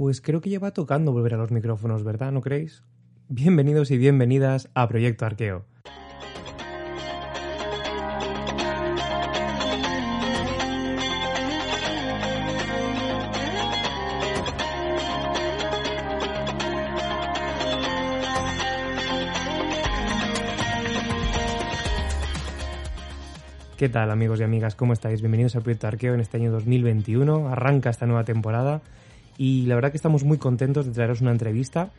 Pues creo que ya va tocando volver a los micrófonos, ¿verdad? ¿No creéis? Bienvenidos y bienvenidas a Proyecto Arqueo. ¿Qué tal amigos y amigas? ¿Cómo estáis? Bienvenidos al Proyecto Arqueo en este año 2021. Arranca esta nueva temporada y la verdad que estamos muy contentos de traeros una entrevista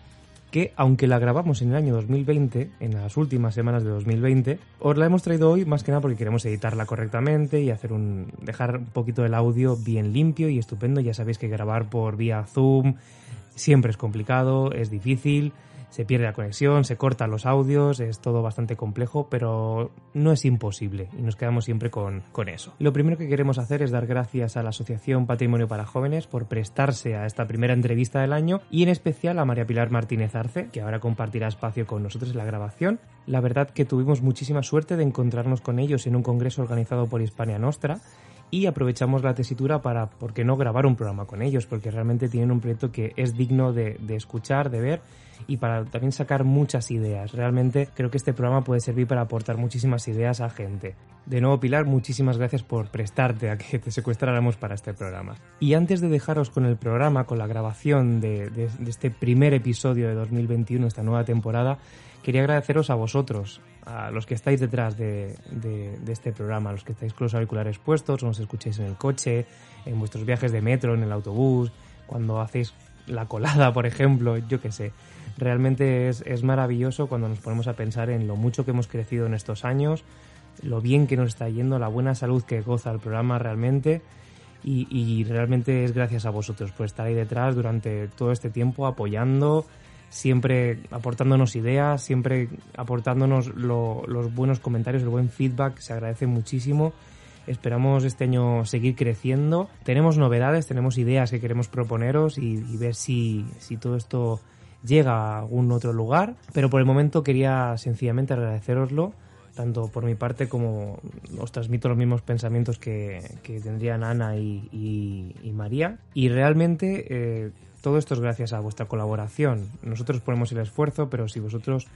que, aunque la grabamos en el año 2020, en las últimas semanas de 2020, os la hemos traído hoy más que nada porque queremos editarla correctamente y hacer un dejar un poquito el audio bien limpio y estupendo. Ya sabéis que grabar por vía Zoom siempre es complicado, es difícil, se pierde la conexión, se cortan los audios, es todo bastante complejo, pero no es imposible y nos quedamos siempre con, con, eso. Lo primero que queremos hacer es dar gracias a la Asociación Patrimonio para Jóvenes por prestarse a esta primera entrevista del año y en especial a María Pilar Martínez Arce, que ahora compartirá espacio con nosotros en la grabación. La verdad que tuvimos muchísima suerte de encontrarnos con ellos en un congreso organizado por Hispania Nostra y aprovechamos la tesitura para, ¿por qué no grabar un programa con ellos? Porque realmente tienen un proyecto que es digno de, de escuchar, de ver y para también sacar muchas ideas. Realmente creo que este programa puede servir para aportar muchísimas ideas a gente. De nuevo, Pilar, muchísimas gracias por prestarte a que te secuestráramos para este programa. Y antes de dejaros con el programa, con la grabación de, este primer episodio de 2021, esta nueva temporada, quería agradeceros a vosotros, a los que estáis detrás de, este programa, a los que estáis con los auriculares puestos, o nos escucháis en el coche, en vuestros viajes de metro, en el autobús, cuando hacéis la colada, por ejemplo, yo qué sé. Realmente es, es maravilloso cuando nos ponemos a pensar en lo mucho que hemos crecido en estos años, lo bien que nos está yendo, la buena salud que goza el programa realmente. Y, y, realmente es gracias a vosotros por estar ahí detrás durante todo este tiempo apoyando, siempre aportándonos ideas, siempre aportándonos lo, los buenos comentarios, el buen feedback, se agradece muchísimo. Esperamos este año seguir creciendo. Tenemos novedades, tenemos ideas que queremos proponeros y, y ver si, si todo esto llega a algún otro lugar. Pero por el momento quería sencillamente agradeceroslo, tanto por mi parte como os transmito los mismos pensamientos que, que tendrían Ana y, y, y, María. Y realmente eh, todo esto es gracias a vuestra colaboración. Nosotros ponemos el esfuerzo, pero si vosotros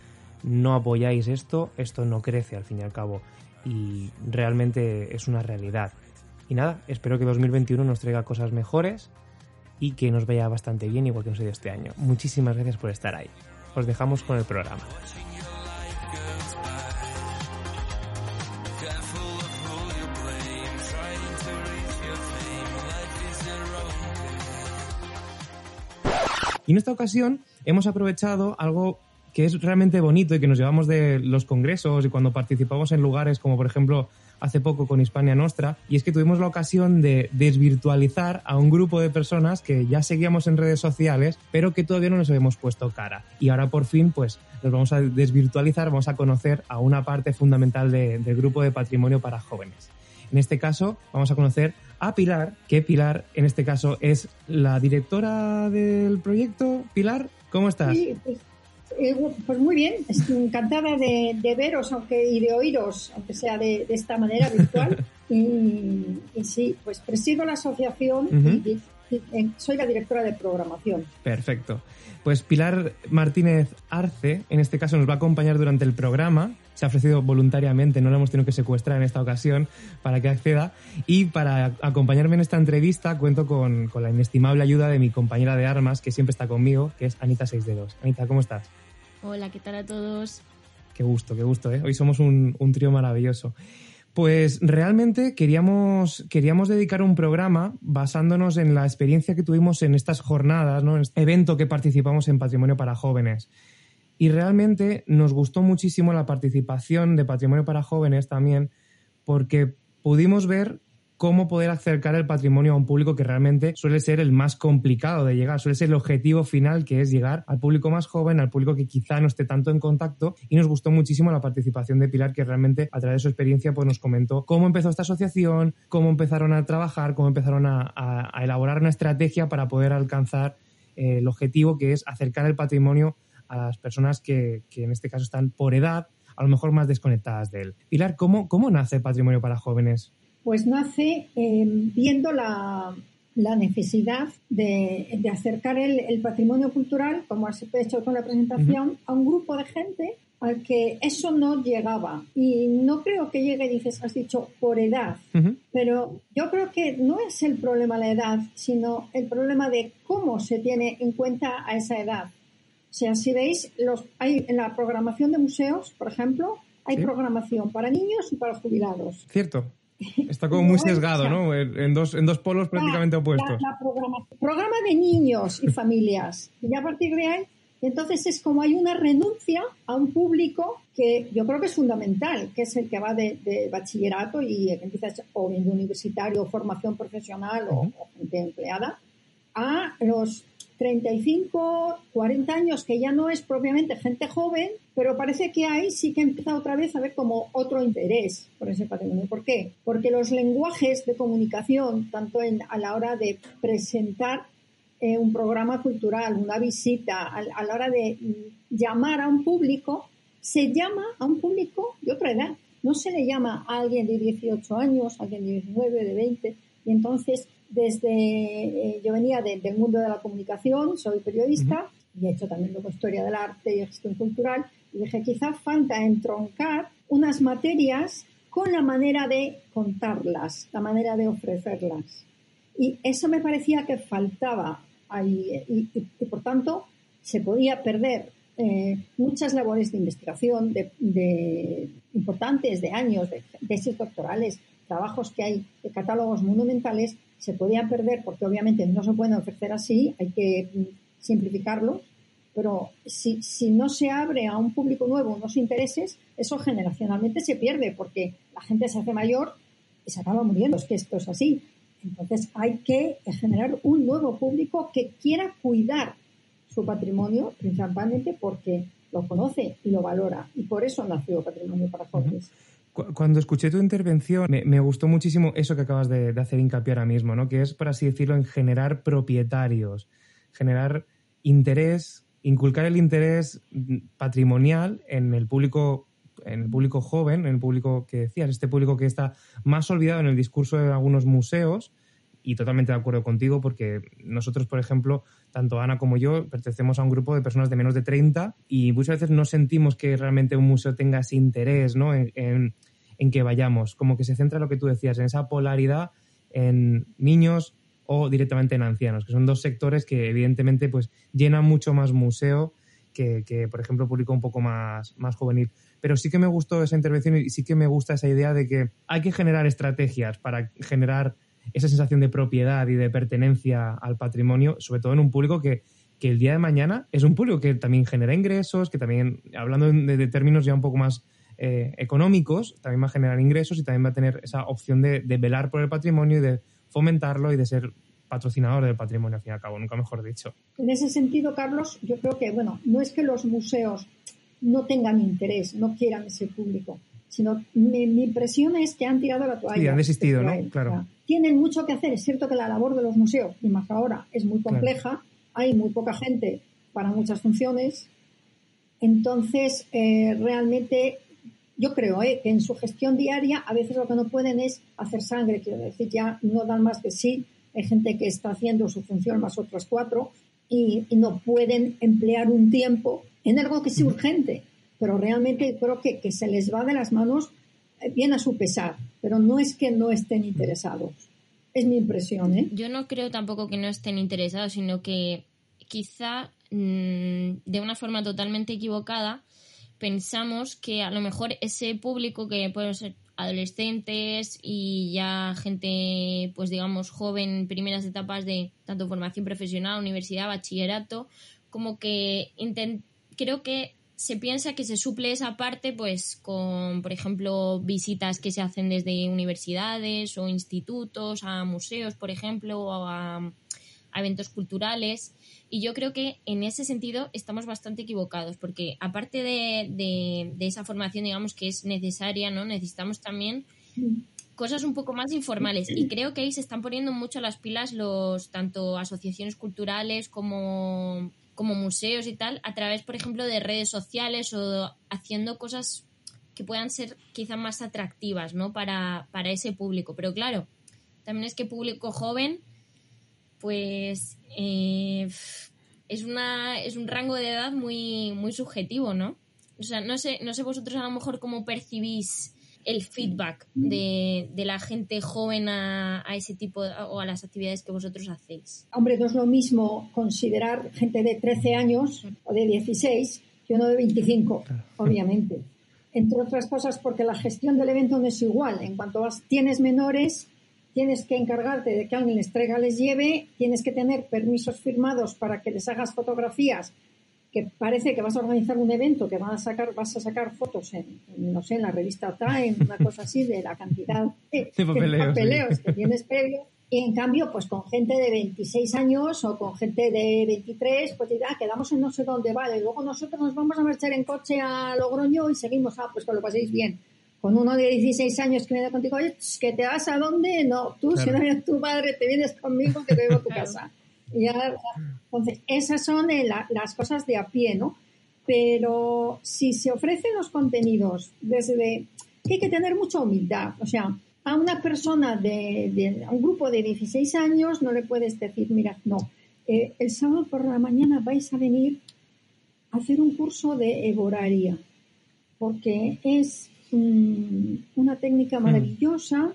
no apoyáis esto, esto no crece al fin y al cabo. Y realmente es una realidad. Y nada, espero que 2021 nos traiga cosas mejores y que nos vaya bastante bien, igual que nos ha ido este año. Muchísimas gracias por estar ahí. Os dejamos con el programa. Y en esta ocasión hemos aprovechado algo que es realmente bonito y que nos llevamos de los congresos y cuando participamos en lugares como por ejemplo hace poco con Hispania Nostra, y es que tuvimos la ocasión de desvirtualizar a un grupo de personas que ya seguíamos en redes sociales, pero que todavía no nos habíamos puesto cara. Y ahora por fin, pues, nos vamos a desvirtualizar, vamos a conocer a una parte fundamental de, del grupo de patrimonio para jóvenes. En este caso, vamos a conocer a Pilar, que Pilar, en este caso, es la directora del proyecto. Pilar, ¿cómo estás? Sí, pues eh, pues muy bien, estoy encantada de, de, veros aunque, y de oíros, aunque sea de, de esta manera virtual. y, y, sí, pues presido la asociación uh -huh. y, y, soy la directora de programación. Perfecto. Pues Pilar Martínez Arce, en este caso, nos va a acompañar durante el programa. Se ha ofrecido voluntariamente, no la hemos tenido que secuestrar en esta ocasión para que acceda. Y para acompañarme en esta entrevista cuento con, con la inestimable ayuda de mi compañera de armas, que siempre está conmigo, que es Anita 6 de 2. Anita, ¿cómo estás? Hola, ¿qué tal a todos? Qué gusto, qué gusto, ¿eh? Hoy somos un, un trío maravilloso. Pues realmente queríamos, queríamos dedicar un programa basándonos en la experiencia que tuvimos en estas jornadas, ¿no? en este evento que participamos en Patrimonio para Jóvenes. Y realmente nos gustó muchísimo la participación de Patrimonio para Jóvenes también, porque pudimos ver cómo poder acercar el patrimonio a un público que realmente suele ser el más complicado de llegar, suele ser el objetivo final que es llegar al público más joven, al público que quizá no esté tanto en contacto y nos gustó muchísimo la participación de Pilar que realmente a través de su experiencia pues nos comentó cómo empezó esta asociación, cómo empezaron a trabajar, cómo empezaron a, elaborar una estrategia para poder alcanzar eh, el objetivo que es acercar el patrimonio a las personas que, que en este caso están por edad a lo mejor más desconectadas de él. Pilar, ¿cómo, cómo nace Patrimonio para Jóvenes? Pues nace eh, viendo la, necesidad de, acercar el, patrimonio cultural, como has hecho con la presentación, a un grupo de gente al que eso no llegaba. Y no creo que llegue, dices, has dicho, por edad. Pero yo creo que no es el problema la edad, sino el problema de cómo se tiene en cuenta a esa edad. O sea, si veis, los, hay, en la programación de museos, por ejemplo, hay programación para niños y para jubilados. Cierto. Está como muy sesgado, ¿no? En dos, en dos polos prácticamente opuestos. La, programa, de niños y familias. Y a partir de ahí, entonces es como hay una renuncia a un público que yo creo que es fundamental, que es el que va de, bachillerato y empieza o bien de universitario formación profesional o, o gente empleada, a los 35, 40 años, que ya no es propiamente gente joven, pero parece que ahí sí que empieza otra vez a ver como otro interés por ese patrimonio. ¿Por qué? Porque los lenguajes de comunicación, tanto en, a la hora de presentar eh, un programa cultural, una visita, a, a la hora de mm, llamar a un público, se llama a un público de otra edad. No se le llama a alguien de 18 años, a alguien de 19, de 20. Y entonces desde, eh, yo venía del mundo de la comunicación, soy periodista y he hecho también luego historia del arte y gestión cultural y dije quizá falta entroncar unas materias con la manera de contarlas, la manera de ofrecerlas. Y eso me parecía que faltaba ahí y, por tanto se podía perder eh, muchas labores de investigación de, importantes de años, de tesis doctorales, trabajos que hay de catálogos monumentales se podían perder porque obviamente no se pueden ofrecer así, hay que mm, simplificarlo, pero si, si no se abre a un público nuevo unos intereses, eso generacionalmente se pierde porque la gente se hace mayor y se acaba muriendo, es que esto es así. Entonces hay que generar un nuevo público que quiera cuidar su patrimonio, principalmente porque lo conoce y lo valora. Y por eso nació Patrimonio para Jóvenes. Cuando escuché tu intervención, me, gustó muchísimo eso que acabas de, hacer hincapié ahora mismo, ¿no? Que es, por así decirlo, en generar propietarios, generar interés, inculcar el interés patrimonial en el público en el público joven, en el público que decías, este público que está más olvidado en el discurso de algunos museos, y totalmente de acuerdo contigo, porque nosotros, por ejemplo, tanto Ana como yo, pertenecemos a un grupo de personas de menos de 30 y muchas veces no sentimos que realmente un museo tenga ese interés ¿no? en, en que vayamos, como que se centra en lo que tú decías, en esa polaridad en niños o directamente en ancianos, que son dos sectores que evidentemente pues llenan mucho más museo que, que, por ejemplo, público un poco más, más juvenil. Pero sí que me gustó esa intervención y sí que me gusta esa idea de que hay que generar estrategias para generar esa sensación de propiedad y de pertenencia al patrimonio, sobre todo en un público que, que el día de mañana es un público que también genera ingresos, que también, hablando de términos ya un poco más eh, económicos, también va a generar ingresos y también va a tener esa opción de, velar por el patrimonio y de fomentarlo y de ser patrocinador del patrimonio, al fin y al cabo, nunca mejor dicho. En ese sentido, Carlos, yo creo que, bueno, no es que los museos no tengan interés, no quieran ese público, sino mi, impresión es que han tirado la toalla. Sí, han desistido, ¿no? Claro. Tienen mucho que hacer. Es cierto que la labor de los museos, y más ahora, es muy compleja. Hay muy poca gente para muchas funciones. Entonces, eh, realmente yo creo ¿eh? que en su gestión diaria a veces lo que no pueden es hacer sangre, quiero decir, ya no dan más de sí. Hay gente que está haciendo su función más otras cuatro y, no pueden emplear un tiempo en algo que es urgente, pero realmente creo que, que se les va de las manos bien a su pesar, pero no es que no estén interesados. Es mi impresión. ¿eh? Yo no creo tampoco que no estén interesados, sino que quizá mm, de una forma totalmente equivocada pensamos que a lo mejor ese público que pueden ser adolescentes y ya gente, pues digamos, joven, primeras etapas de tanto formación profesional, universidad, bachillerato, como que creo que se piensa que se suple esa parte pues con, por ejemplo, visitas que se hacen desde universidades o institutos a museos, por ejemplo, o a, eventos culturales. Y yo creo que en ese sentido estamos bastante equivocados, porque aparte de, de, esa formación, digamos, que es necesaria, ¿no? Necesitamos también cosas un poco más informales. Y creo que ahí se están poniendo mucho las pilas los tanto asociaciones culturales como como museos y tal, a través, por ejemplo, de redes sociales o haciendo cosas que puedan ser quizá más atractivas, ¿no? Para, para ese público. Pero claro, también es que público joven, pues eh, es una es un rango de edad muy muy subjetivo, ¿no? O sea, no sé, no sé vosotros a lo mejor cómo percibís el feedback de, la gente joven a, ese tipo o a las actividades que vosotros hacéis? Hombre, no es lo mismo considerar gente de 13 años o de 16 que uno de 25, obviamente. Entre otras cosas porque la gestión del evento no es igual. En cuanto vas, tienes menores, tienes que encargarte de que alguien les traiga, les lleve, tienes que tener permisos firmados para que les hagas fotografías que parece que vas a organizar un evento que van a sacar, vas a sacar fotos en, no sé, en la revista Time, una cosa así, de la cantidad de, papeleos, que tienes previo. Y en cambio, pues con gente de 26 años o con gente de 23, pues ya quedamos en no sé dónde, vale. Luego nosotros nos vamos a marchar en coche a Logroño y seguimos, ah, pues que lo paséis bien. Con uno de 16 años que viene contigo, oye, que te vas a dónde? No, tú, si no eres tu padre, te vienes conmigo que te llevo a tu casa. Entonces, esas son las cosas de a pie, ¿no? Pero si se ofrecen los contenidos desde hay que tener mucha humildad, o sea, a una persona de, a un grupo de 16 años no le puedes decir, mira, no, eh, el sábado por la mañana vais a venir a hacer un curso de eboraria, porque es mm, una técnica mm. maravillosa,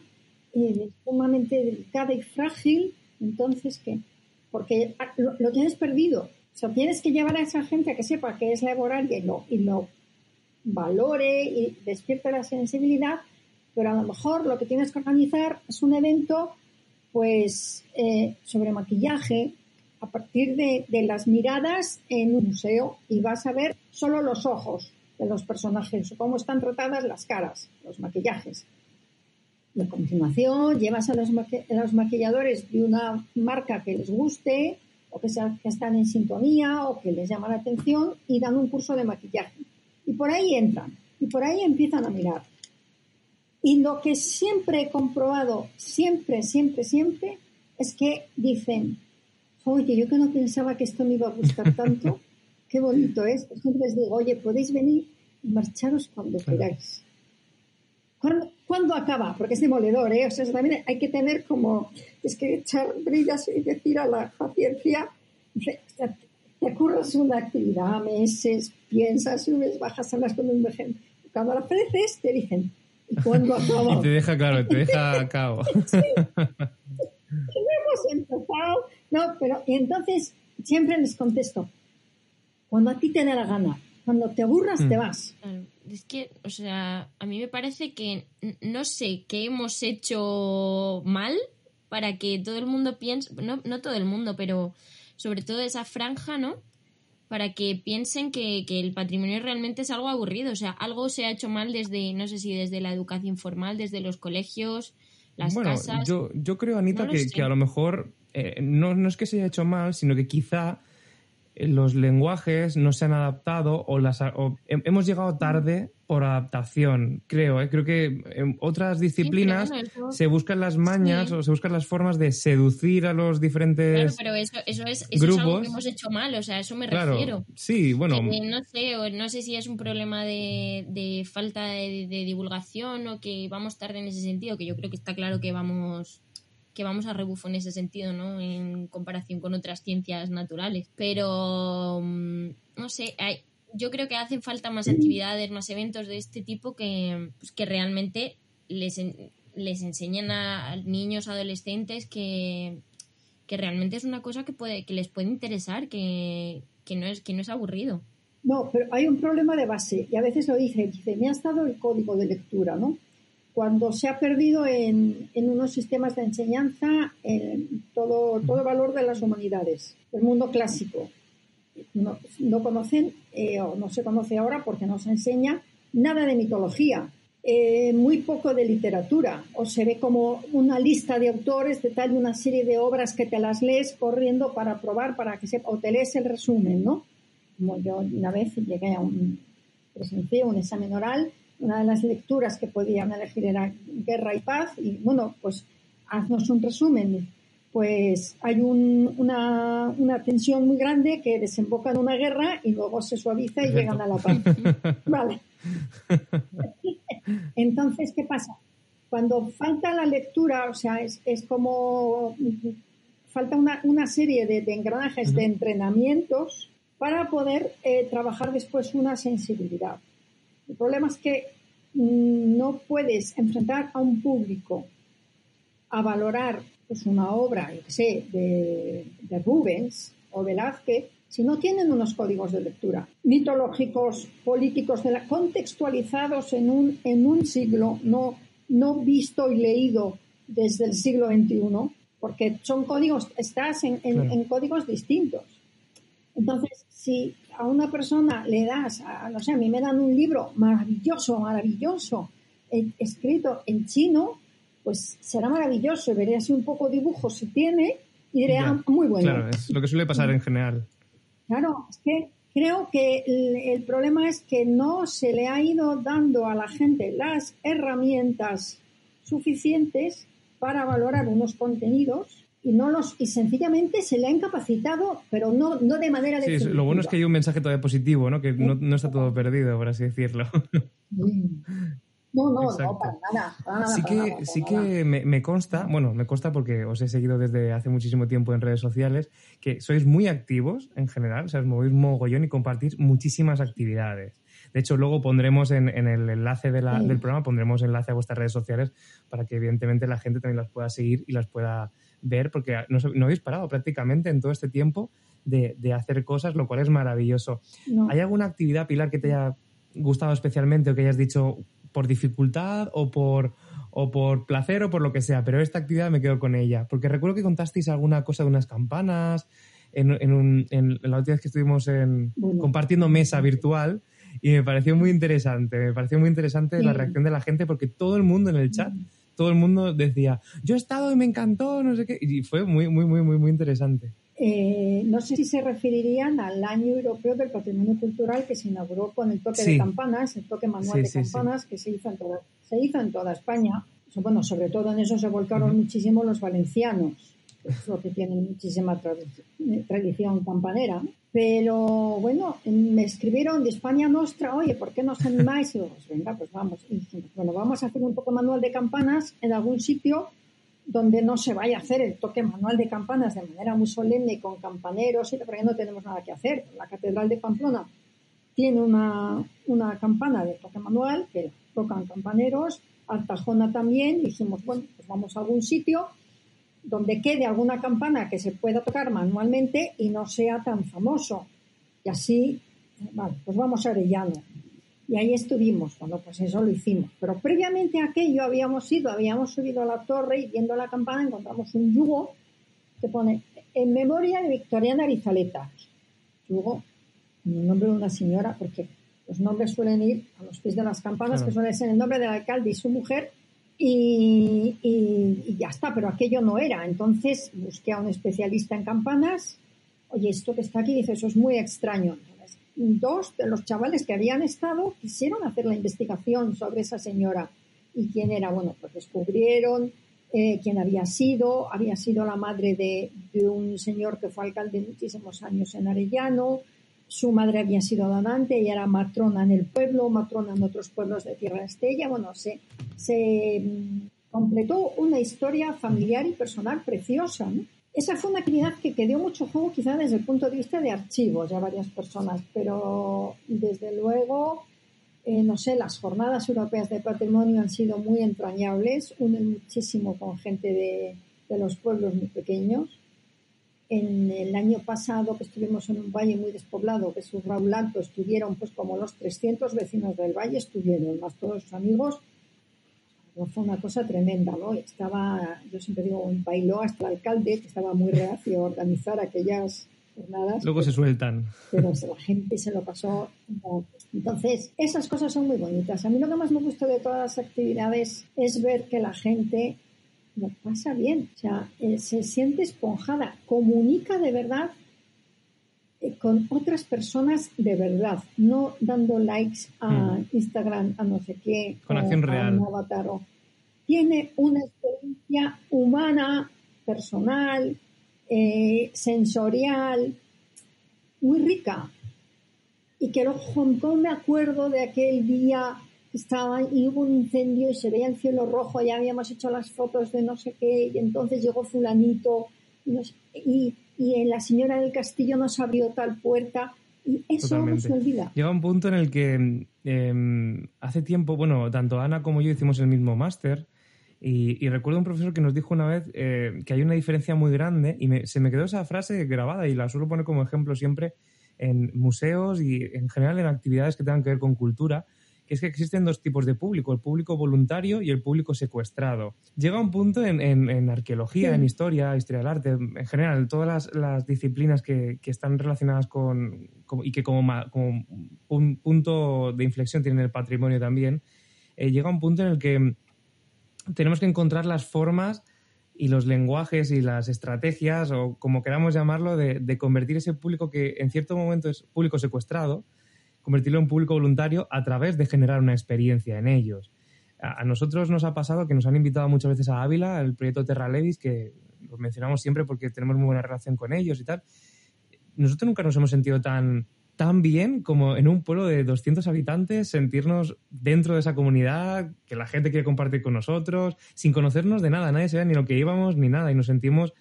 eh, sumamente delicada y frágil, entonces que porque ah, lo, tienes perdido. O sea, tienes que llevar a esa gente a que sepa qué es laboral y lo, y lo valore y despierte la sensibilidad, pero a lo mejor lo que tienes que organizar es un evento pues eh, sobre maquillaje a partir de, de, las miradas en un museo y vas a ver solo los ojos de los personajes o cómo están tratadas las caras, los maquillajes. Continuación llevas a los, maquilladores de una marca que les guste o que, que están en sintonía o que les llama la atención y dan un curso de maquillaje. Y por ahí entran y por ahí empiezan a mirar. Y lo que siempre he comprobado, siempre, siempre, siempre, es que dicen, oye, yo que no pensaba que esto me iba a gustar tanto, qué bonito es. Entonces les digo, oye, podéis venir y marcharos cuando queráis. ¿Cuándo, acaba? Porque es demoledor, ¿eh? O sea, también hay que tener como, es que echar brillas y decir a la paciencia, te curras una actividad meses, piensas, subes, bajas, hablas con un gente. Cuando la ofreces, te dicen, ¿y cuándo acaba? y te deja claro, te deja a cabo. sí. Hemos empezado, no, pero y entonces siempre les contesto, cuando a ti te dé la gana, cuando te aburras, te mm. vas. Es que, o sea, a mí me parece que no sé qué hemos hecho mal para que todo el mundo piense, no, no todo el mundo, pero sobre todo esa franja, ¿no? Para que piensen que, el patrimonio realmente es algo aburrido. O sea, algo se ha hecho mal desde, no sé si desde la educación formal, desde los colegios, las bueno, casas. Yo, yo creo, Anita, que, que, a lo mejor eh, no, no es que se haya hecho mal, sino que quizá los lenguajes no se han adaptado o, las, hemos llegado tarde por adaptación, creo. ¿eh? Creo que en otras disciplinas se buscan las mañas o se buscan las formas de seducir a los diferentes claro, pero eso, eso, es, eso es algo que hemos hecho mal, o sea, a eso me refiero. Sí, bueno. no sé, no sé si es un problema de, falta de divulgación o que vamos tarde en ese sentido, que yo creo que está claro que vamos que vamos a rebufo en ese sentido, ¿no? En comparación con otras ciencias naturales. Pero, mm, no sé, yo creo que hacen falta más actividades, más eventos de este tipo que, pues, que realmente les, les enseñan a niños, adolescentes que, que realmente es una cosa que, puede, que les puede interesar, que, que, no es, que no es aburrido. No, pero hay un problema de base y a veces lo dice, dice, me ha estado el código de lectura, ¿no? Cuando se ha perdido en, unos sistemas de enseñanza todo, todo valor de las humanidades, el mundo clásico. no, no conocen eh, o no se conoce ahora porque no se enseña nada de mitología, eh, muy poco de literatura, o se ve como una lista de autores de tal una serie de obras que te las lees corriendo para probar, para que sepa, o te lees el resumen, ¿no? Como yo una vez llegué a un, presencié un examen oral, una de las lecturas que podían elegir era Guerra y Paz, y bueno, pues haznos un resumen pues hay una, una, tensión muy grande que desemboca en una guerra y luego se suaviza y llegan a la paz. Vale. Entonces, ¿qué pasa? Cuando falta la lectura, o sea, es, es como falta una, una serie de, engranajes, de entrenamientos para poder eh, trabajar después una sensibilidad. El problema es que mm, no puedes enfrentar a un público a valorar pues una obra, yo sé, de, de Rubens o Velázquez, si no tienen unos códigos de lectura mitológicos, políticos, de la, contextualizados en un, en un siglo, no, no visto y leído desde el siglo XXI, porque son códigos, estás en, en, códigos distintos. Entonces, si a una persona le das, a, no sé, a mí me dan un libro maravilloso, maravilloso, eh, escrito en chino, pues será maravilloso. Veré así un poco dibujo si tiene y diré, ah, muy bueno. Claro, es lo que suele pasar en general. Claro, es que creo que el, problema es que no se le ha ido dando a la gente las herramientas suficientes para valorar unos contenidos y no los y sencillamente se le ha incapacitado, pero no, no de manera sí, lo bueno es que hay un mensaje todavía positivo, ¿no? Que no, no está todo perdido, por así decirlo. No, no, no, para nada. sí que, sí que me, consta, bueno, me consta porque os he seguido desde hace muchísimo tiempo en redes sociales, que sois muy activos en general, o sea, os movéis mogollón y compartís muchísimas actividades. De hecho, luego pondremos en, el enlace del programa, pondremos enlace a vuestras redes sociales para que evidentemente la gente también las pueda seguir y las pueda ver, porque no, habéis parado prácticamente en todo este tiempo de, hacer cosas, lo cual es maravilloso. ¿Hay alguna actividad, Pilar, que te haya gustado especialmente o que hayas dicho, por dificultad o por, o por placer o por lo que sea, pero esta actividad me quedo con ella. Porque recuerdo que contasteis alguna cosa de unas campanas en, en, un, en la última vez que estuvimos en, compartiendo mesa virtual y me pareció muy interesante, me pareció muy interesante la reacción de la gente porque todo el mundo en el chat, todo el mundo decía, yo he estado y me encantó, no sé qué, y fue muy, muy, muy, muy, muy interesante. Eh, no sé si se referirían al Año Europeo del Patrimonio Cultural que se inauguró con el toque de campanas, el toque manual de campanas que se hizo en toda, se hizo en toda España. Bueno, sobre todo en eso se volcaron muchísimo los valencianos, que que tienen muchísima tradición campanera. Pero bueno, me escribieron de España Nostra, oye, ¿por qué no os animáis? Y pues venga, pues vamos. bueno, vamos a hacer un poco manual de campanas en algún sitio donde no se vaya a hacer el toque manual de campanas de manera muy solemne con campaneros, y porque no tenemos nada que hacer. La Catedral de Pamplona tiene una, una campana de toque manual que tocan campaneros, Artajona también, dijimos, bueno, pues vamos a algún sitio donde quede alguna campana que se pueda tocar manualmente y no sea tan famoso. Y así, vale, pues vamos a Arellano. Y ahí estuvimos, cuando pues eso lo hicimos. Pero previamente a aquello habíamos ido, habíamos subido a la torre y viendo la campana encontramos un yugo que pone en memoria de Victoriana Arizaleta. Yugo, en el nombre de una señora, porque los nombres suelen ir a los pies de las campanas, que suele ser el nombre del alcalde y su mujer, y, y, ya está, pero aquello no era. Entonces busqué a un especialista en campanas. Oye, esto que está aquí, dice, eso es muy extraño dos de los chavales que habían estado quisieron hacer la investigación sobre esa señora y quién era. Bueno, pues descubrieron eh, quién había sido. Había sido la madre de, un señor que fue alcalde muchísimos años en Arellano. Su madre había sido donante y era matrona en el pueblo, matrona en otros pueblos de Tierra Estella. Bueno, se, se mm, completó una historia familiar y personal preciosa. ¿no? Esa fue una actividad que, que dio mucho juego quizá desde el punto de vista de archivos, ya varias personas, pero desde luego, eh, no sé, las jornadas europeas de patrimonio han sido muy entrañables, unen muchísimo con gente de, de los pueblos muy pequeños. En el año pasado que estuvimos en un valle muy despoblado, que es Raúl Alto, estuvieron pues como los 300 vecinos del valle, estuvieron más todos sus amigos fue una cosa tremenda, ¿no? Estaba, yo siempre digo, bailó hasta el alcalde, que estaba muy reacio a organizar aquellas jornadas. Luego se sueltan. Pero la gente se lo pasó. Entonces, esas cosas son muy bonitas. A mí lo que más me gusta de todas las actividades es ver que la gente lo pasa bien. O sea, eh, se siente esponjada, comunica de verdad eh, con otras personas de verdad, no dando likes a Instagram, a no sé qué, Con acción a real. un avatar, o- Tiene una experiencia humana, personal, eh, sensorial, muy rica. Y que luego Hong Kong me acuerdo de aquel día estaba y hubo un incendio y se veía el cielo rojo, ya habíamos hecho las fotos de no sé qué, y entonces llegó fulanito y, nos- y, y la señora del castillo nos abrió tal puerta y eso no se olvida. Llega un punto en el que eh, hace tiempo, bueno, tanto Ana como yo hicimos el mismo máster y, y recuerdo un profesor que nos dijo una vez eh, que hay una diferencia muy grande y me- se me quedó esa frase grabada y la suelo poner como ejemplo siempre en museos y en general en actividades que tengan que ver con cultura, que es que existen dos tipos de público, el público voluntario y el público secuestrado. Llega un punto en, en- en arqueología, Sí. en historia, historia del arte, en general, todas las, las disciplinas que, que están relacionadas con, y que como, ma- como un punto de inflexión tienen el patrimonio también, eh, llega un punto en el que tenemos que encontrar las formas y los lenguajes y las estrategias, o como queramos llamarlo, de, de convertir ese público que en cierto momento es público secuestrado, convertirlo en público voluntario a través de generar una experiencia en ellos. A, nosotros nos ha pasado que nos han invitado muchas veces a Ávila, el proyecto Terra Levis, que lo mencionamos siempre porque tenemos muy buena relación con ellos y tal. Nosotros nunca nos hemos sentido tan, tan bien como en un pueblo de 200 habitantes, sentirnos dentro de esa comunidad, que la gente quiere compartir con nosotros, sin conocernos de nada, nadie sabía ni lo que íbamos ni nada, y nos sentimos,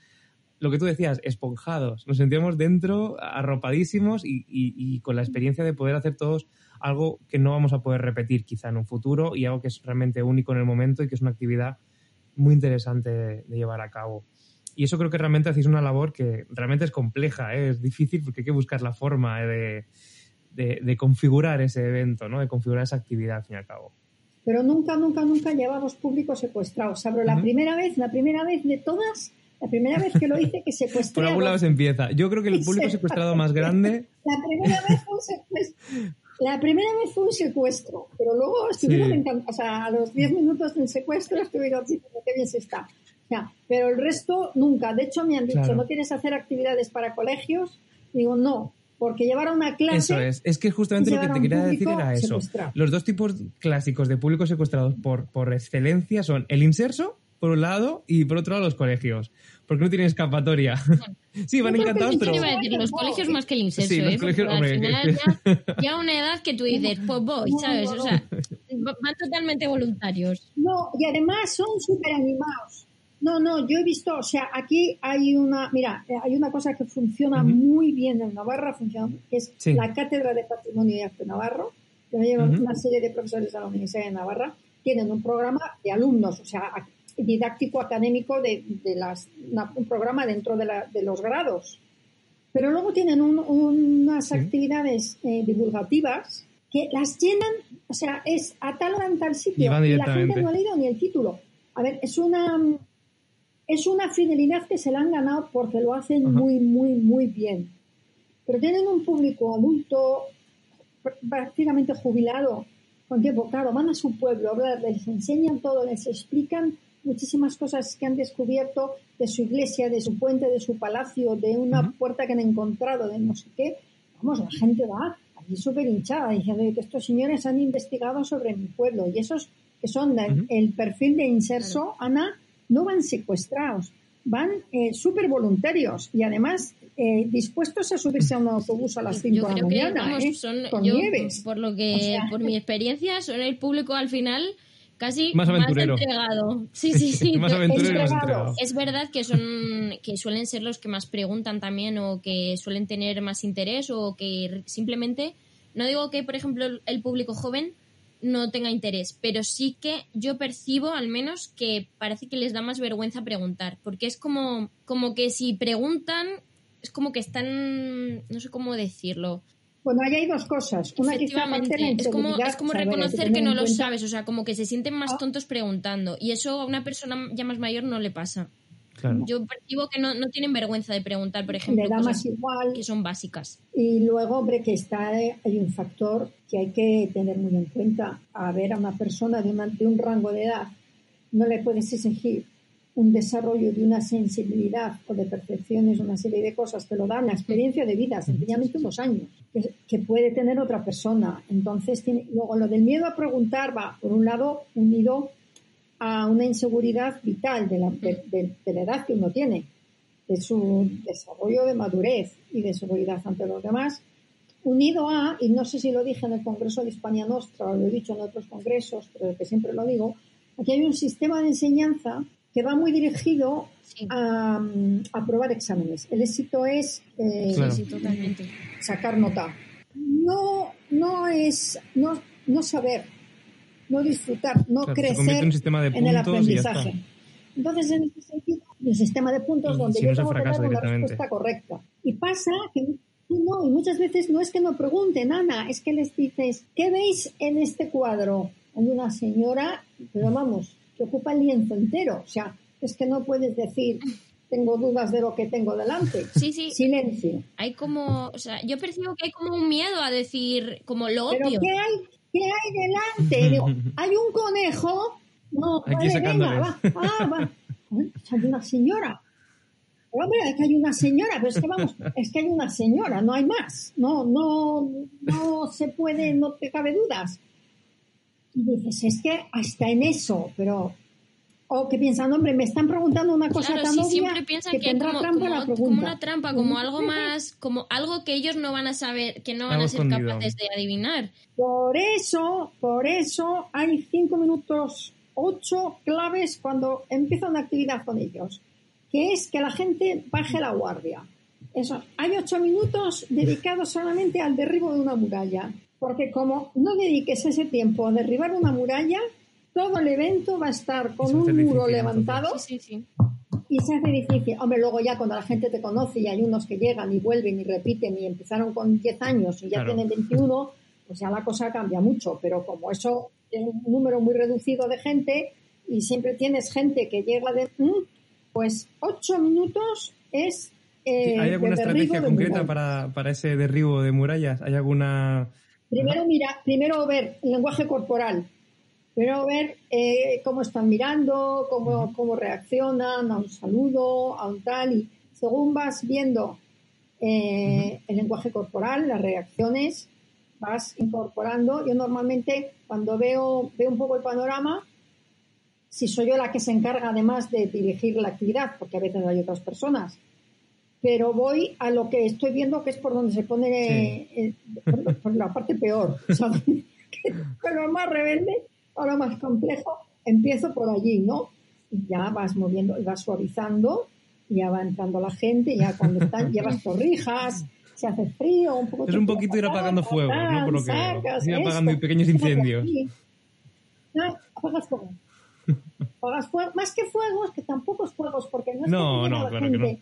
lo que tú decías, esponjados, nos sentíamos dentro, arropadísimos y, y- y con la experiencia de poder hacer todos algo que no vamos a poder repetir quizá en un futuro y algo que es realmente único en el momento y que es una actividad muy interesante de, de llevar a cabo. Y eso creo que realmente hacéis una labor que realmente es compleja, ¿eh? es difícil porque hay que buscar la forma de, de- de configurar ese evento, ¿no? de configurar esa actividad al fin y al cabo. Pero nunca, nunca, nunca llevamos públicos secuestrados. Sabro, la Ujú. primera vez, la primera vez de todas, la primera vez que lo hice que secuestré Por algún lado se empieza. Yo creo que el público secuestrado más grande La primera vez fue un secuestro. La primera vez fue un secuestro, pero luego estuvieron Sí. encan- o sea, a los 10 minutos del secuestro estuvieron diciendo qué bien se está. Pero el resto nunca. De hecho, me han dicho, Claro. ¿no quieres hacer actividades para colegios? Digo, no, porque llevar a una clase... Eso es. Es que justamente lo que te quería decir era eso. secuestrado. Los dos tipos clásicos de públicos secuestrados por, por excelencia son el inserso, por un lado, y por otro lado los colegios. Porque no tienen escapatoria. sí, van encantados, pero... Iba a decir, los colegios más que el inserso, Sí, los ¿eh? Colegios, al hombre, final que- ya, ya una edad que tú dices, pues voy, ¿sabes? O sea, va- van totalmente voluntarios. No, y además son súper animados. No, no, yo he visto, o sea, aquí hay una, mira, eh, hay una cosa que funciona muy bien en Navarra, funciona, que es Sí. la Cátedra de Patrimonio y Arte Navarro, que me llevan Ujú. una serie de profesores de la Universidad de Navarra, tienen un programa de alumnos, o sea, ac- didáctico académico de, de las, un programa dentro de, la- de los grados. Pero luego tienen un- unas actividades eh, divulgativas que las llenan, o sea, es a tal hora en tal sitio Y la gente no ha leído ni el título. A ver, es una es una fidelidad que se la han ganado porque lo hacen Ajá. muy, muy, muy bien. Pero tienen un público adulto, pr- prácticamente jubilado, con tiempo, claro, van a su pueblo les enseñan todo, les explican muchísimas cosas que han descubierto de su iglesia, de su puente, de su palacio, de una puerta que han encontrado, de no sé qué. Vamos, la gente va allí súper hinchada diciendo que estos señores han investigado sobre mi pueblo y esos que son de- el perfil de inserso, Ana, no van secuestrados, van eh, súper voluntarios y además eh, dispuestos a subirse a un autobús a las 5 Yo de la que, mañana, vamos, ¿eh? son, con yo, nieves. por lo que, O sea- por mi experiencia, son el público al final casi Más aventurero. entregado. Sí, sí, sí. más y más entregado. Es verdad que son que suelen ser los que más preguntan también o que suelen tener más interés o que simplemente no digo que por ejemplo el- el público joven no tenga interés, pero sí que yo percibo al menos que parece que les da más vergüenza preguntar, porque es como como que si preguntan es como que están no sé cómo decirlo. Bueno, ahí hay dos cosas. Una Efectivamente, es como, inseguridad, es como ver, reconocer tener que no lo cuenta- sabes, o sea, como que se sienten más Ah. tontos preguntando. Y eso a una persona ya más mayor no le pasa. Claro. Yo percibo que no, no tienen vergüenza de preguntar, por ejemplo, Le da cosas más igual. que son básicas. Y luego, hombre, que está, eh, hay un factor que hay que tener muy en cuenta. A ver, a una persona de un rango de edad no le puedes exigir un desarrollo de una sensibilidad o de percepciones, una serie de cosas que lo da una experiencia de vida, sencillamente unos años, que, puede tener otra persona. Entonces, tiene, luego lo del miedo a preguntar va, por un lado, unido a una inseguridad vital de la, de- la edad que uno tiene, de su desarrollo de madurez y de seguridad ante los demás, unido a, y no sé si lo dije en el Congreso de España Nostra o lo he dicho en otros congresos, pero que siempre lo digo, aquí hay un sistema de enseñanza que va muy dirigido Sí. a, mm, a aprobar exámenes. El éxito es eh, Claro. Sacar nota. No, no es no, no saber, no disfrutar, no Claro, crecer un sistema de en el aprendizaje. Entonces, en ese sentido, el sistema de puntos Y donde si yo tengo que dar una respuesta correcta. Y pasa que no, y muchas veces no es que no pregunten, Ana, es que les dices, ¿qué veis en este cuadro? Hay una señora, pero vamos, que ocupa el lienzo entero. O sea, es que no puedes decir, tengo dudas de lo que tengo delante. Sí, sí. Silencio. Hay como, o sea, yo percibo que hay como un miedo a decir, como lo ¿Pero obvio. qué hay, qué hay delante? Digo, hay un conejo. No, Aquí vale, venga, va. Ah, va. Ay, hay una señora. Pero, hombre, es que hay una señora, pero es que vamos, es que hay una señora, no hay más. No, no, no se puede, no te cabe dudas. Y dices, es que hasta en eso, pero. O que piensan, hombre, me están preguntando una cosa Claro, tan sí, obvia siempre piensan que, que, tendrá como, trampa como- la como pregunta. una trampa, como algo más, como algo que ellos no van a saber, que no van Algo a ser escondido. capaces de adivinar. Por eso, por eso hay cinco minutos, ocho claves cuando empieza una actividad con ellos, que es que la gente baje la guardia. Eso, hay ocho minutos dedicados solamente al derribo de una muralla, porque como no dediques ese tiempo a derribar una muralla, todo el evento va a estar con un muro difícil, levantado Sí, sí, sí. y se hace difícil. Hombre, luego ya cuando la gente te conoce y hay unos que llegan y vuelven y repiten y empezaron con 10 años y ya Claro. tienen 21, pues ya la cosa cambia mucho. Pero como eso es un número muy reducido de gente y siempre tienes gente que llega de... "Mm", pues 8 minutos es... eh, ¿Hay alguna de estrategia de concreta para, para ese derribo de murallas? ¿Hay alguna...? Primero, mira, primero ver el lenguaje corporal. Primero ver eh, cómo están mirando, cómo, cómo reaccionan a un saludo, a un tal. Y según vas viendo eh, el lenguaje corporal, las reacciones, vas incorporando. Yo normalmente cuando veo, veo un poco el panorama, si soy yo la que se encarga además de dirigir la actividad, porque a veces hay otras personas, pero voy a lo que estoy viendo que es por donde se pone eh, por, por la parte peor, ¿sabes? Que lo más rebelde o lo más complejo, empiezo por allí, ¿no? Y ya vas moviendo y vas suavizando, y ya va entrando la gente, ya cuando están, llevas torrijas, se hace frío, un poco Es un poquito ir apagando fuegos, ¿no? Por lo que sacas ir esto, apagando pequeños incendios. No, apagas fuego. Apagas fuego. Más que fuegos, que tampoco es fuegos, porque no es No, que no, la claro que gente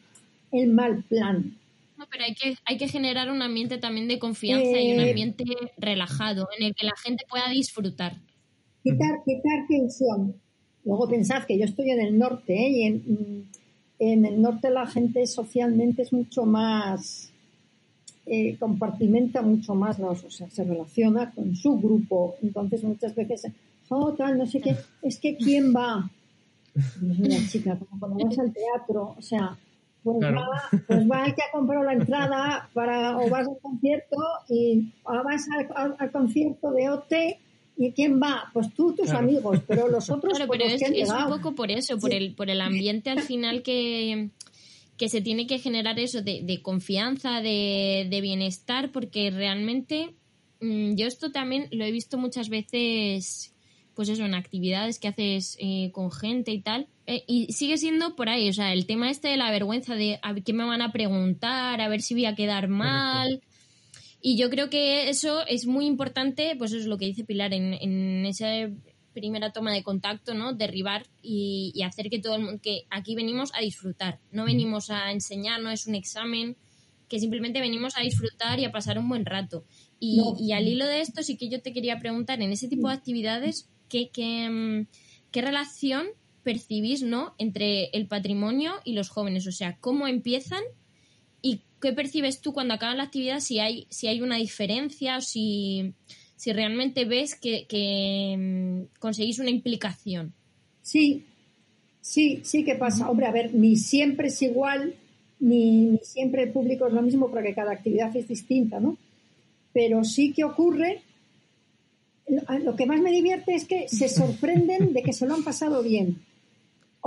el mal plan. No, pero hay que, hay que generar un ambiente también de confianza y un Eh, ambiente relajado en el que la gente pueda disfrutar. quitar, quitar tensión. Luego pensad que yo estoy en el norte ¿eh? y en, mm, en el norte la gente socialmente es mucho más, eh, compartimenta mucho más, o sea, se relaciona con su grupo. Entonces muchas veces, oh, tal, no sé qué, es que ¿quién va? Mira, chica, como cuando vas al teatro, o sea, pues, Claro. va, pues va el que ha comprado la entrada para, o vas al concierto y vas al, al- al concierto de OT y ¿quién va? Pues tú, tus Claro. amigos, pero los otros Claro, pues, pero los es, que han es un poco por eso, por el, por el ambiente al final que, que se tiene que generar eso de, de confianza, de, de bienestar, porque realmente mm, yo esto también lo he visto muchas veces, pues eso, en actividades que haces eh, con gente y tal, eh, y sigue siendo por ahí, o sea, el tema este de la vergüenza de a ver qué me van a preguntar, a ver si voy a quedar mal. Y yo creo que eso es muy importante, pues eso es lo que dice Pilar, en, en esa primera toma de contacto, ¿no? Derribar y, y hacer que todo el mundo, que aquí venimos a disfrutar, no venimos a enseñar, no es un examen, que simplemente venimos a disfrutar y a pasar un buen rato. Y, No. y al hilo de esto sí que yo te quería preguntar, en ese tipo de actividades, ¿qué, qué, mm, qué relación percibís, ¿no? Entre el patrimonio y los jóvenes, o sea, cómo empiezan y qué percibes tú cuando acaba la actividad, si hay, si hay una diferencia o si, si realmente ves que, que mm, conseguís una implicación. Sí, sí, sí que pasa. Hombre, a ver, ni siempre es igual, ni, ni siempre el público es lo mismo, porque cada actividad es distinta, ¿no? Pero sí que ocurre lo que más me divierte es que se sorprenden de que se lo han pasado bien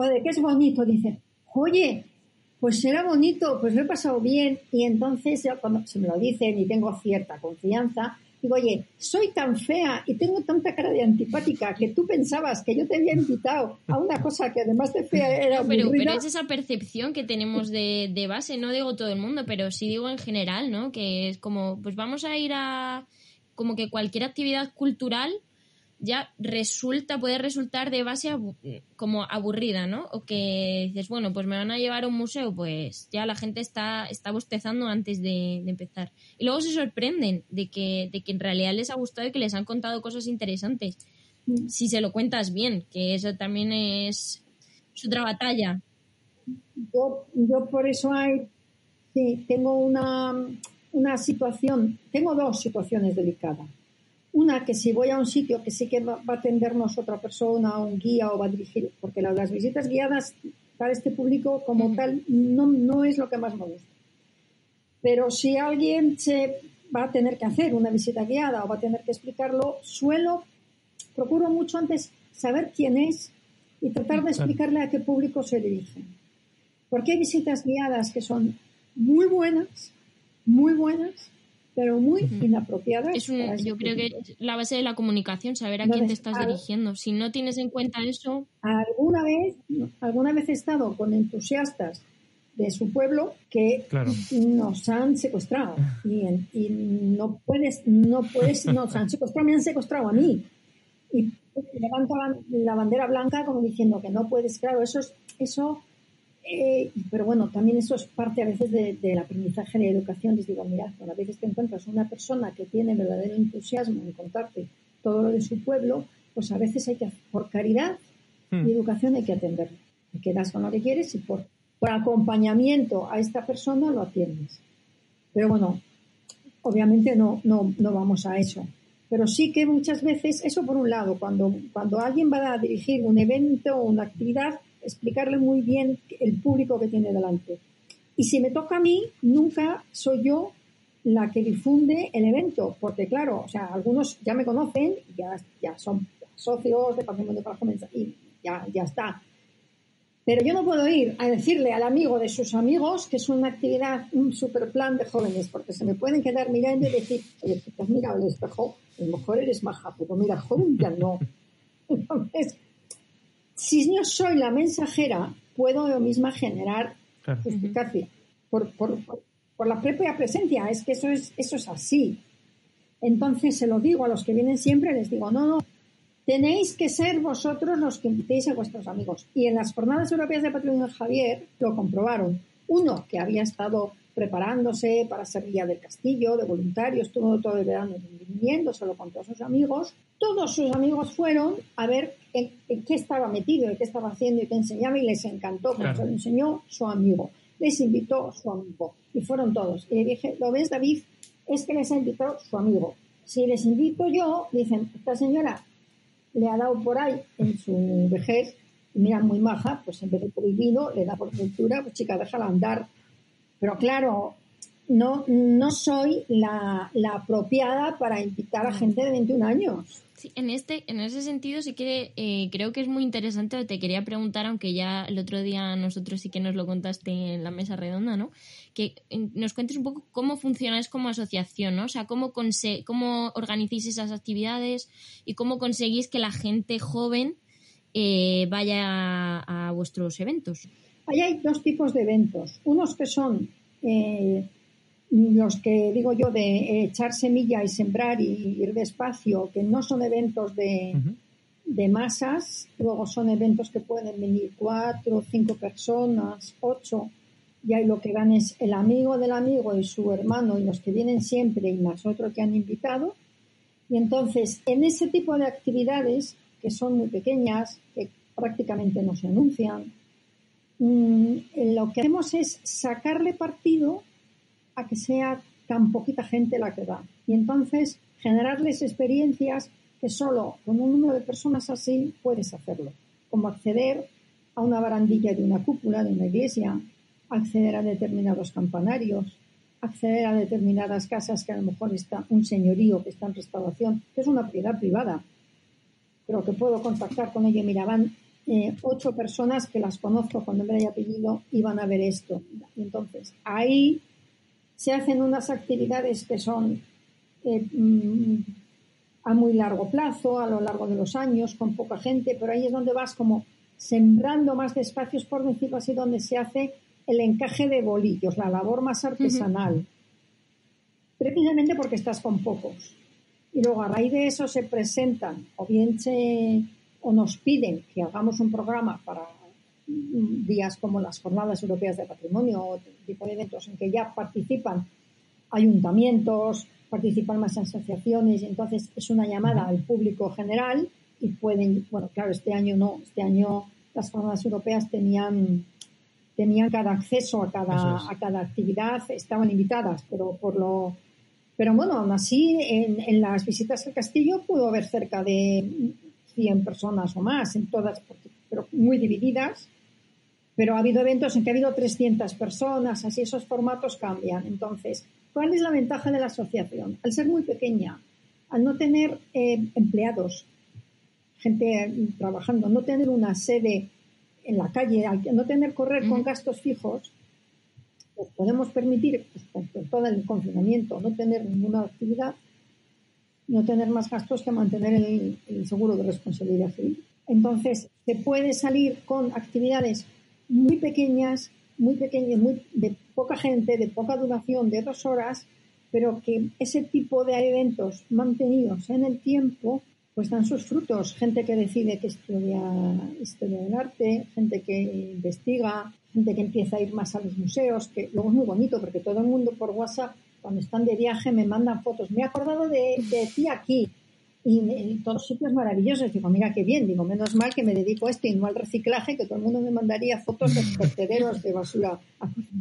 o de que es bonito. Dicen, oye, pues será bonito, pues lo he pasado bien. Y entonces, cuando se me lo dicen y tengo cierta confianza, digo, oye, soy tan fea y tengo tanta cara de antipática que tú pensabas que yo te había invitado a una cosa que además de fea era No, pero, aburrida. pero es esa percepción que tenemos de, de base, no digo todo el mundo, pero sí digo en general, ¿no? Que es como, pues vamos a ir a, como que cualquier actividad cultural ya resulta, puede resultar de base abu- como aburrida, ¿no? O que dices, bueno, pues me van a llevar a un museo, pues ya la gente está, está bostezando antes de, de empezar. Y luego se sorprenden de que, de que en realidad les ha gustado y que les han contado cosas interesantes. Si se lo cuentas bien, que eso también es, es otra batalla. Yo, yo por eso hay, sí, tengo una, una situación, tengo dos situaciones delicadas. Una que si voy a un sitio que sí que va, a atendernos otra persona, un guía o va a dirigir, porque la- las visitas guiadas para este público como tal no, no es lo que más me gusta. Pero si alguien se va a tener que hacer una visita guiada o va a tener que explicarlo, suelo, procuro mucho antes saber quién es y tratar de explicarle a qué público se dirige. Porque hay visitas guiadas que son muy buenas, muy buenas, pero muy inapropiadas. Es un- ese yo creo que es la base de la comunicación, saber a No quién te estás al- dirigiendo. Si no tienes en cuenta eso, Alguna vez, alguna vez he estado con entusiastas de su pueblo que Claro. nos han secuestrado y, en- y no puedes, no puedes, nos han secuestrado, me han secuestrado a mí y levanta la, la bandera blanca como diciendo que no puedes, claro, eso es, eso, eh, pero bueno, también eso es parte a veces de- del aprendizaje de educación. Les digo, mira, a veces te encuentras una persona que tiene verdadero entusiasmo en contarte todo lo de su pueblo, pues a veces hay que, por caridad Hmm. y educación hay que atenderlo. Te quedas con lo que quieres y por, por acompañamiento a esta persona lo atiendes. Pero bueno, obviamente no, no, no vamos a eso. Pero sí que muchas veces, eso por un lado, cuando, cuando alguien va a dirigir un evento o una actividad, explicarle muy bien el público que tiene delante. Y si me toca a mí, nunca soy yo la que difunde el evento, porque claro, o sea, algunos ya me conocen, ya, ya son socios de Patrimonio para Jóvenes y ya, ya está. Pero yo no puedo ir a decirle al amigo de sus amigos que es una actividad, un super plan de jóvenes, porque se me pueden quedar mirando y decir, oye, te has mirado al espejo, a lo mejor eres maja, pero mira, joven ya no. Entonces, si yo soy la mensajera, puedo yo misma generar Claro. eficacia por, por, por, por la propia presencia. Es que eso es, eso es así. Entonces se lo digo a los que vienen siempre, les digo, no, no, tenéis que ser vosotros los que invitéis a vuestros amigos. Y en las jornadas europeas de patrimonio de Javier lo comprobaron. Uno que había estado preparándose para ser guía del castillo, de voluntario, estuvo todo el verano viniendo, se lo contó a sus amigos. Todos sus amigos fueron a ver en, en qué estaba metido, en qué estaba haciendo y qué enseñaba y les encantó, porque Claro. se lo enseñó su amigo. Les invitó su amigo y fueron todos. Y le dije, ¿lo ves David? Es que les ha invitado su amigo. Si les invito yo, dicen, esta señora le ha dado por ahí en su vejez, y mira, muy maja, pues en vez de vino, le da por cultura, pues chica, déjala andar. Pero claro, no, no soy la, la apropiada para invitar a gente de 21 años. sí, en este, en ese sentido sí que eh, creo que es muy interesante. Te quería preguntar, aunque ya el otro día nosotros sí que nos lo contaste en la mesa redonda, ¿no? Que nos cuentes un poco cómo funcionáis como asociación, ¿no? O sea, cómo, cómo organizáis esas actividades y cómo conseguís que la gente joven eh, vaya a vuestros eventos. Ahí hay dos tipos de eventos. Unos que son eh, los que digo yo de echar semilla y sembrar y ir despacio, que no son eventos de, de masas, luego son eventos que pueden venir cuatro, cinco personas, ocho, y ahí lo que van es el amigo del amigo y su hermano y los que vienen siempre y más otro que han invitado. Y entonces, en ese tipo de actividades, que son muy pequeñas, que prácticamente no se anuncian. Mm, lo que hacemos es sacarle partido a que sea tan poquita gente la que va. Y entonces generarles experiencias que solo con un número de personas así puedes hacerlo, como acceder a una barandilla de una cúpula de una iglesia, acceder a determinados campanarios, acceder a determinadas casas que a lo mejor está un señorío que está en restauración, que es una propiedad privada, pero que puedo contactar con ella. Mira, van eh, ocho personas que las conozco con nombre y apellido y van a ver esto. Entonces, ahí se hacen unas actividades que son eh, mm, a muy largo plazo, a lo largo de los años, con poca gente, pero ahí es donde vas como sembrando más de espacios, por decirlo así, donde se hace el encaje de bolillos, la labor más artesanal, precisamente porque estás con pocos. Y luego a raíz de eso se presentan, o bien se, o nos piden que hagamos un programa para días como las Jornadas Europeas de Patrimonio o tipo de eventos en que ya participan ayuntamientos, participan más asociaciones y entonces es una llamada al público general y pueden, bueno, claro, este año no, este año las jornadas europeas tenían tenían cada acceso a cada, a cada actividad, estaban invitadas, pero por lo pero bueno, aún así, en, en, las visitas al castillo pudo haber cerca de 100 personas o más, en todas, pero muy divididas. Pero ha habido eventos en que ha habido 300 personas, así esos formatos cambian. Entonces, ¿cuál es la ventaja de la asociación? Al ser muy pequeña, al no tener eh, empleados, gente trabajando, no tener una sede en la calle, al no tener correr con gastos fijos, pues podemos permitir, pues, con todo el confinamiento, no tener ninguna actividad, no tener más gastos que mantener el, seguro de responsabilidad civil. Entonces, se puede salir con actividades muy pequeñas, muy pequeñas, muy, de poca gente, de poca duración, de dos horas, pero que ese tipo de eventos mantenidos en el tiempo pues dan sus frutos. Gente que decide que estudia historia del arte, gente que investiga, gente que empieza a ir más a los museos, que luego es muy bonito porque todo el mundo por WhatsApp, cuando están de viaje, me mandan fotos. Me he acordado de, de ti aquí. Y, en todos sitios maravillosos. Digo, mira qué bien. Digo, menos mal que me dedico a esto y no al reciclaje, que todo el mundo me mandaría fotos de vertederos de basura.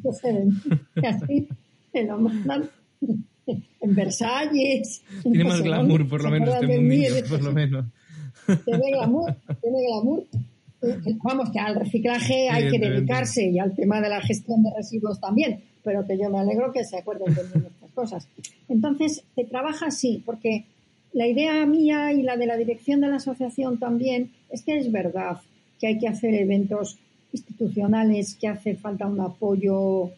Y así me lo mandan en Versalles. Tiene más glamour, por lo menos, este mundillo, por lo menos. Tiene glamour, tiene glamour. Vamos, que al reciclaje hay que dedicarse y al tema de la gestión de residuos también, pero que yo me alegro que se acuerden de estas cosas. Entonces, se trabaja así, porque la idea mía y la de la dirección de la asociación también es que es verdad que hay que hacer eventos institucionales, que hace falta un apoyo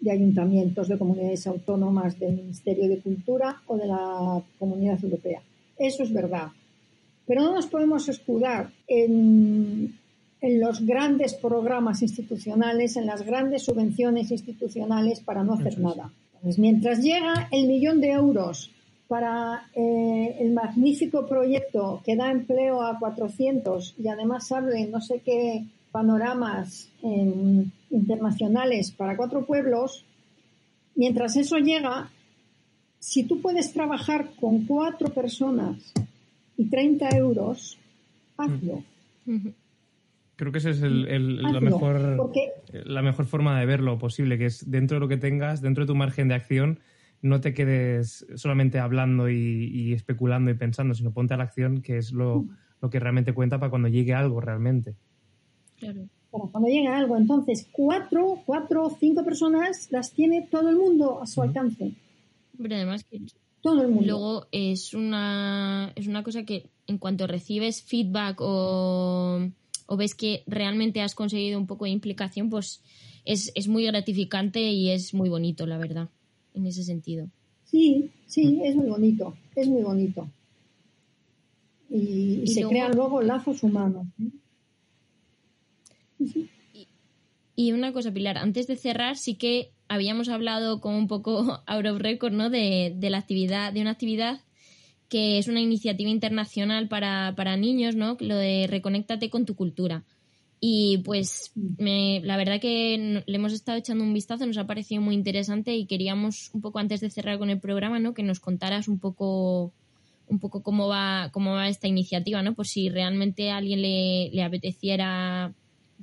de ayuntamientos, de comunidades autónomas, del Ministerio de Cultura o de la Comunidad Europea. Eso es verdad. Pero no nos podemos escudar en, en los grandes programas institucionales, en las grandes subvenciones institucionales para no hacer nada. Pues mientras llega el millón de euros para eh, el magnífico proyecto que da empleo a 400 y además abre no sé qué panoramas eh, internacionales para cuatro pueblos, mientras eso llega, si tú puedes trabajar con cuatro personas y 30 euros, hazlo. Creo que esa es el, la, mejor, la mejor forma de verlo posible, que es dentro de lo que tengas, dentro de tu margen de acción, no te quedes solamente hablando y, especulando y pensando, sino ponte a la acción, que es lo, lo que realmente cuenta para cuando llegue algo realmente. Claro para cuando llega algo. Entonces, cuatro, cuatro o cinco personas las tiene todo el mundo a su alcance. Pero además que todo el mundo. Luego es una, es una cosa que en cuanto recibes feedback o, o ves que realmente has conseguido un poco de implicación, pues es, es muy gratificante y es muy bonito, la verdad, en ese sentido. Sí, sí, es muy bonito, es muy bonito. Y, se crean luego lazos humanos. Y, una cosa, Pilar, antes de cerrar, sí que habíamos hablado con un poco out of record, ¿no? De, la actividad, de una actividad que es una iniciativa internacional para, niños, ¿no? Lo de reconéctate con tu cultura. Y pues la verdad que le hemos estado echando un vistazo, nos ha parecido muy interesante y queríamos un poco antes de cerrar con el programa, ¿no? Que nos contaras un poco un poco cómo va, cómo va esta iniciativa, ¿no? Por si realmente a alguien le, le apeteciera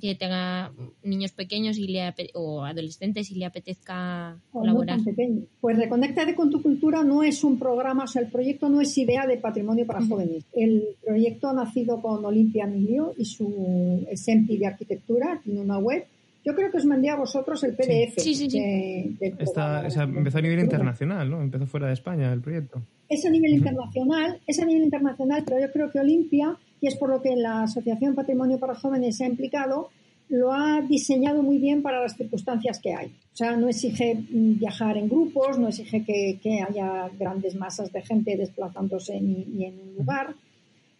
que tenga niños pequeños y le o adolescentes y le apetezca O no colaborar. tan pequeño. Pues Reconéctate con tu cultura no es un programa, o sea, el proyecto no es idea de patrimonio para jóvenes. El proyecto ha nacido con Olimpia Emilio y su SEMPI de arquitectura, tiene una web. Yo creo que os mandé a vosotros el PDF. Sí, sí, sí. de- del Está, o sea, empezó a nivel internacional, ¿no? Empezó fuera de España el proyecto. Es a nivel internacional, es a nivel internacional, pero yo creo que Olimpia, y es por lo que la Asociación Patrimonio para Jóvenes se ha implicado, lo ha diseñado muy bien para las circunstancias que hay. O sea, no exige mm, viajar en grupos, no exige que, haya grandes masas de gente desplazándose ni, en un lugar.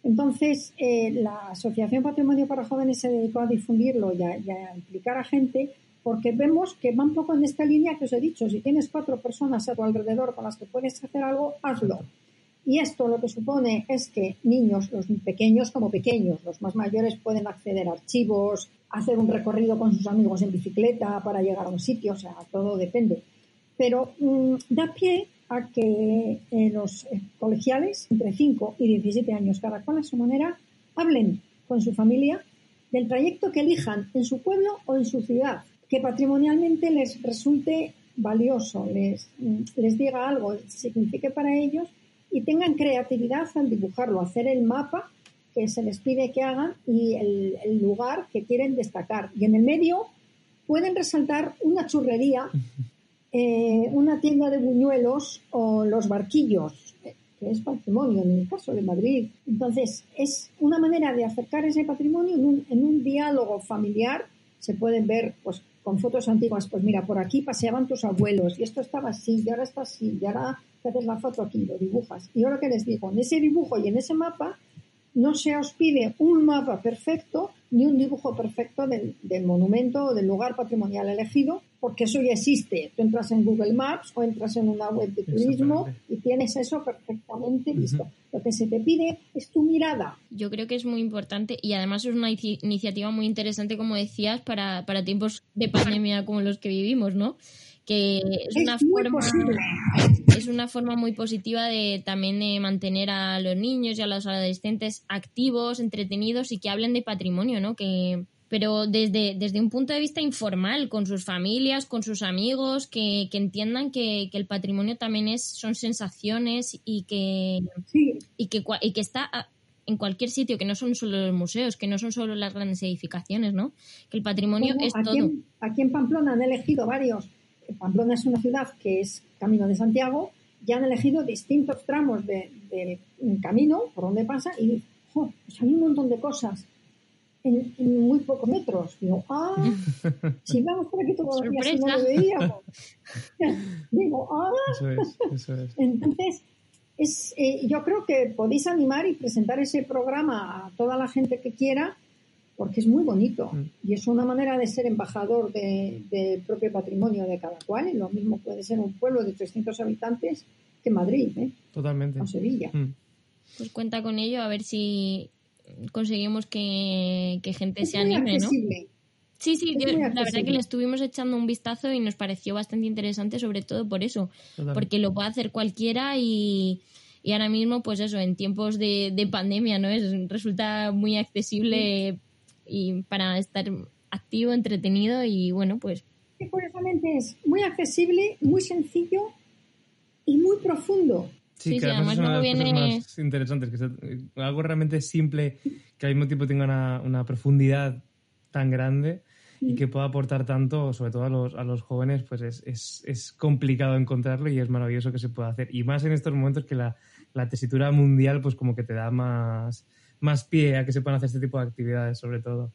Entonces, eh, la Asociación Patrimonio para Jóvenes se dedicó a difundirlo a, y a implicar a gente porque vemos que va un poco en esta línea que os he dicho. Si tienes cuatro personas a tu alrededor con las que puedes hacer algo, hazlo. Y esto lo que supone es que niños, los pequeños como pequeños, los más mayores pueden acceder a archivos, hacer un recorrido con sus amigos en bicicleta para llegar a un sitio, o sea, todo depende. Pero mm, da pie a que eh, los colegiales, entre 5 y 17 años, cada cual a su manera, hablen con su familia del trayecto que elijan en su pueblo o en su ciudad, que patrimonialmente les resulte valioso, les, mm, les diga algo, signifique para ellos y tengan creatividad al dibujarlo, hacer el mapa que se les pide que hagan y el, el lugar que quieren destacar. Y en el medio pueden resaltar una churrería, eh, una tienda de buñuelos o los barquillos, eh, que es patrimonio en el caso de Madrid. Entonces, es una manera de acercar ese patrimonio en un, en un diálogo familiar. Se pueden ver pues, con fotos antiguas, pues mira, por aquí paseaban tus abuelos y esto estaba así y ahora está así y ahora te haces la foto aquí, lo dibujas. Y ahora que les digo, en ese dibujo y en ese mapa no se os pide un mapa perfecto ni un dibujo perfecto del, del monumento o del lugar patrimonial elegido, porque eso ya existe. Tú entras en Google Maps o entras en una web de turismo y tienes eso perfectamente visto. Lo que se te pide es tu mirada. Yo creo que es muy importante y además es una inici- iniciativa muy interesante, como decías, para, para tiempos de pandemia como los que vivimos, ¿no? Que es, Es una forma es una forma muy positiva de también de mantener a los niños y a los adolescentes activos, entretenidos y que hablen de patrimonio, ¿no? Que pero desde, desde un punto de vista informal, con sus familias, con sus amigos, que, que entiendan que, que el patrimonio también es, son sensaciones y que, Sí, y que, y que está a- en cualquier sitio, que no son solo los museos, que no son solo las grandes edificaciones, ¿no? Que el patrimonio Bueno, es aquí, todo. En, aquí en Pamplona han elegido varios. Pamplona es una ciudad que es Camino de Santiago. Ya han elegido distintos tramos de- del camino por donde pasa y jo, pues hay un montón de cosas en, en muy pocos metros. Digo, ah, si vamos por aquí todos los días y no lo veíamos. Digo, ah, Eso es, eso es. entonces, es, eh, yo creo que podéis animar y presentar ese programa a toda la gente que quiera, porque es muy bonito Mm. y es una manera de ser embajador de- del propio patrimonio de cada cual. Y lo mismo puede ser un pueblo de 300 habitantes que Madrid ¿eh? Totalmente. o Sevilla. Mm. Pues cuenta con ello, a ver si conseguimos que, que gente Es se muy anime, ¿no? accesible. Sí, sí, yo- la verdad que le estuvimos echando un vistazo y nos pareció bastante interesante, sobre todo por eso, Totalmente. porque lo puede hacer cualquiera y, y ahora mismo, pues eso, en tiempos de, de pandemia, ¿no? Es, resulta muy accesible y para estar activo, entretenido y bueno, pues Que curiosamente es muy accesible, muy sencillo y muy profundo. Sí, Sí, que sí, además, es una de las luego cosas viene- más interesantes, que sea algo realmente simple, que al mismo tiempo tenga una, una profundidad tan grande y que pueda aportar tanto, sobre todo a los, a los jóvenes, pues es, es, es complicado encontrarlo y es maravilloso que se pueda hacer. Y más en estos momentos que la, la tesitura mundial, pues como que te da más, más pie a que se puedan hacer este tipo de actividades, sobre todo.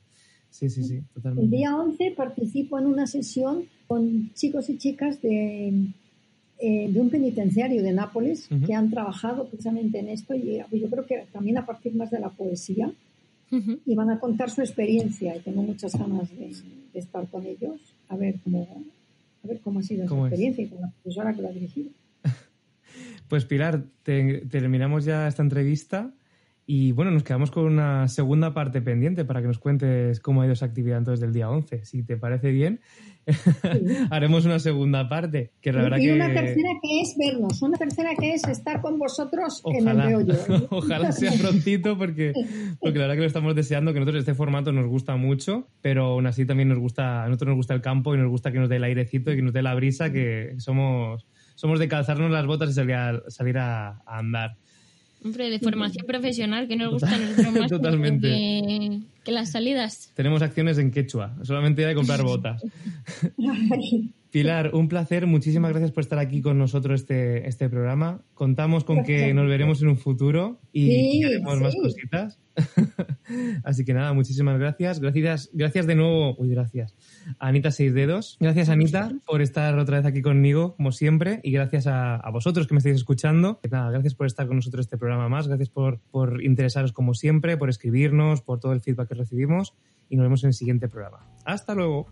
Sí, sí, sí, El totalmente. día 11 participo en una sesión con chicos y chicas de, eh, de un penitenciario de Nápoles Ujú. que han trabajado precisamente en esto y eh, yo creo que también a partir más de la poesía ujú. y van a contar su experiencia y tengo muchas ganas de, de estar con ellos a ver cómo a ver cómo ha sido esa ¿Cómo es? experiencia y con la profesora que lo ha dirigido. Pues Pilar, te- terminamos ya esta entrevista Y bueno, nos quedamos con una segunda parte pendiente para que nos cuentes cómo ha ido esa actividad entonces del día 11. Si te parece bien, haremos una segunda parte. Que la verdad y una que... tercera que es vernos, una tercera que es estar con vosotros en el meollo. ¿eh? ojalá sea prontito porque, porque la verdad que lo estamos deseando, que nosotros este formato nos gusta mucho, pero aún así también nos gusta, a nosotros nos gusta el campo y nos gusta que nos dé el airecito y que nos dé la brisa, que somos, somos de calzarnos las botas y salir a, salir a, a andar. Hombre, de formación profesional, que nos gusta nosotros más Totalmente. Que, que las salidas. Tenemos acciones en quechua, solamente hay que comprar botas. Pilar, un placer. Muchísimas gracias por estar aquí con nosotros este, este programa. Contamos con que nos veremos en un futuro y Sí, haremos más cositas. Así que nada, muchísimas gracias. Gracias, gracias de nuevo. Uy, gracias. Anita Seis Dedos. Gracias, Anita, por estar otra vez aquí conmigo, como siempre. Y gracias a, a vosotros que me estáis escuchando. Nada, gracias por estar con nosotros este programa más. Gracias por, por interesaros como siempre, por escribirnos, por todo el feedback que recibimos. Y nos vemos en el siguiente programa. Hasta luego.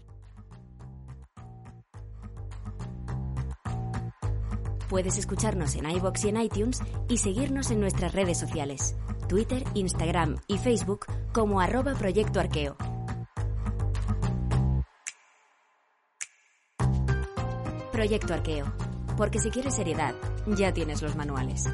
Puedes escucharnos en iBox y en iTunes y seguirnos en nuestras redes sociales, Twitter, Instagram y Facebook como arroba Proyecto Arqueo. Proyecto Arqueo, porque si quieres seriedad, ya tienes los manuales.